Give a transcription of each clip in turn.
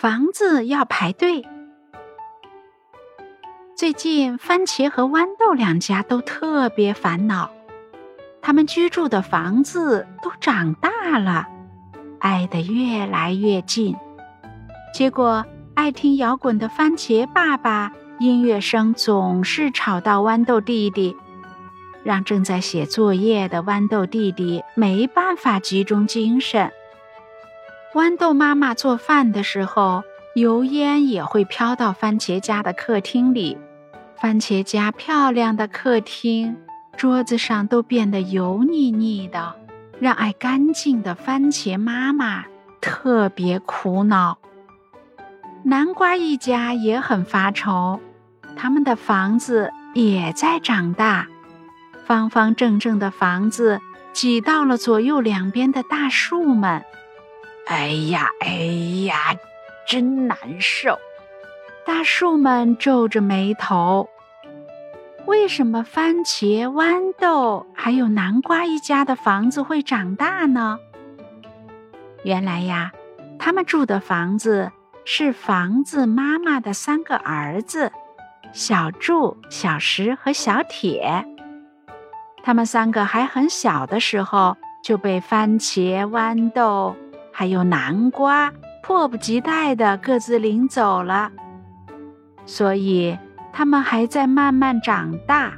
房子要排队。最近，番茄和豌豆两家都特别烦恼，他们居住的房子都长大了，挨得越来越近。结果，爱听摇滚的番茄爸爸音乐声总是吵到豌豆弟弟，让正在写作业的豌豆弟弟没办法集中精神。豌豆妈妈做饭的时候，油烟也会飘到番茄家的客厅里。番茄家漂亮的客厅，桌子上都变得油腻腻的，让爱干净的番茄妈妈特别苦恼。南瓜一家也很发愁，他们的房子也在长大，方方正正的房子挤到了左右两边的大树们。哎呀，哎呀，真难受！大树们皱着眉头。为什么番茄、豌豆还有南瓜一家的房子会长大呢？原来呀，他们住的房子是房子妈妈的三个儿子小柱、小石和小铁。他们三个还很小的时候就被番茄、豌豆。还有南瓜，迫不及待的各自领走了，所以他们还在慢慢长大，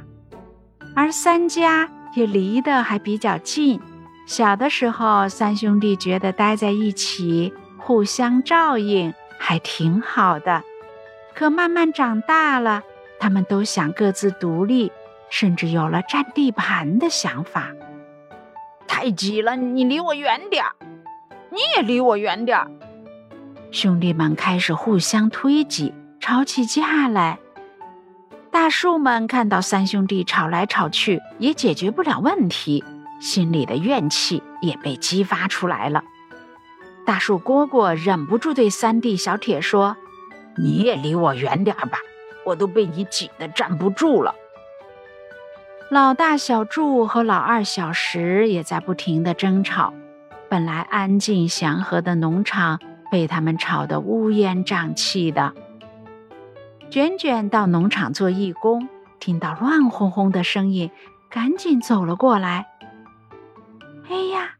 而三家也离得还比较近。小的时候，三兄弟觉得待在一起，互相照应，还挺好的。可慢慢长大了，他们都想各自独立，甚至有了占地盘的想法。太挤了，你离我远点儿。你也离我远点儿！兄弟们开始互相推挤，吵起架来。大树们看到三兄弟吵来吵去，也解决不了问题，心里的怨气也被激发出来了。大树蝈蝈忍不住对三弟小铁说：“你也离我远点吧，我都被你挤得站不住了。”老大小柱和老二小石也在不停的争吵。本来安静祥和的农场被他们吵得乌烟瘴气的。卷卷到农场做义工，听到乱哄哄的声音，赶紧走了过来。哎呀，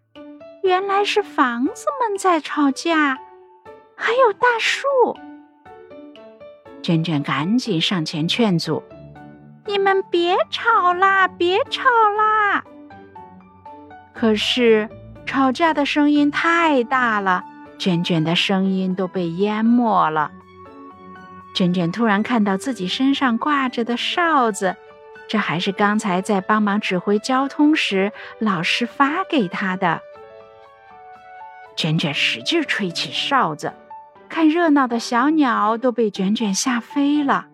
原来是房子们在吵架，还有大树。卷卷赶紧上前劝阻：“你们别吵啦，别吵啦！”可是。吵架的声音太大了，卷卷的声音都被淹没了。卷卷突然看到自己身上挂着的哨子，这还是刚才在帮忙指挥交通时老师发给他的。卷卷使劲吹起哨子，看热闹的小鸟都被卷卷吓飞了。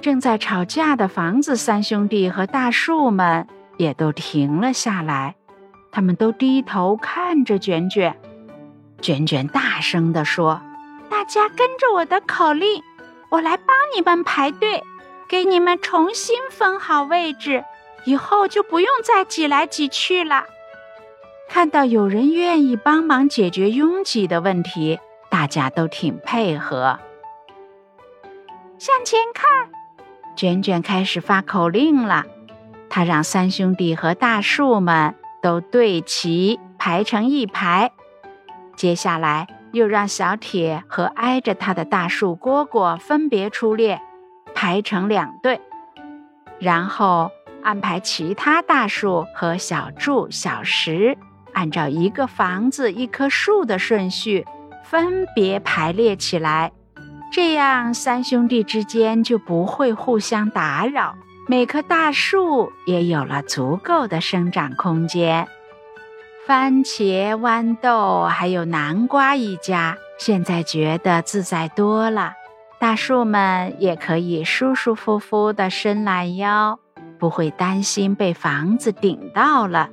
正在吵架的房子三兄弟和大树们也都停了下来。他们都低头看着卷卷，卷卷大声地说：“大家跟着我的口令，我来帮你们排队，给你们重新分好位置，以后就不用再挤来挤去了。”看到有人愿意帮忙解决拥挤的问题，大家都挺配合。向前看，卷卷开始发口令了，他让三兄弟和大树们。都对齐，排成一排。接下来又让小铁和挨着他的大树蝈蝈分别出列，排成两队。然后安排其他大树和小柱、小石，按照一个房子、一棵树的顺序分别排列起来。这样三兄弟之间就不会互相打扰。每棵大树也有了足够的生长空间。番茄、豌豆还有南瓜一家现在觉得自在多了，大树们也可以舒舒服服地伸懒腰，不会担心被房子顶到了。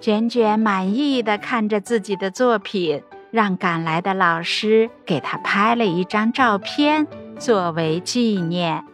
卷卷满意地看着自己的作品，让赶来的老师给他拍了一张照片作为纪念。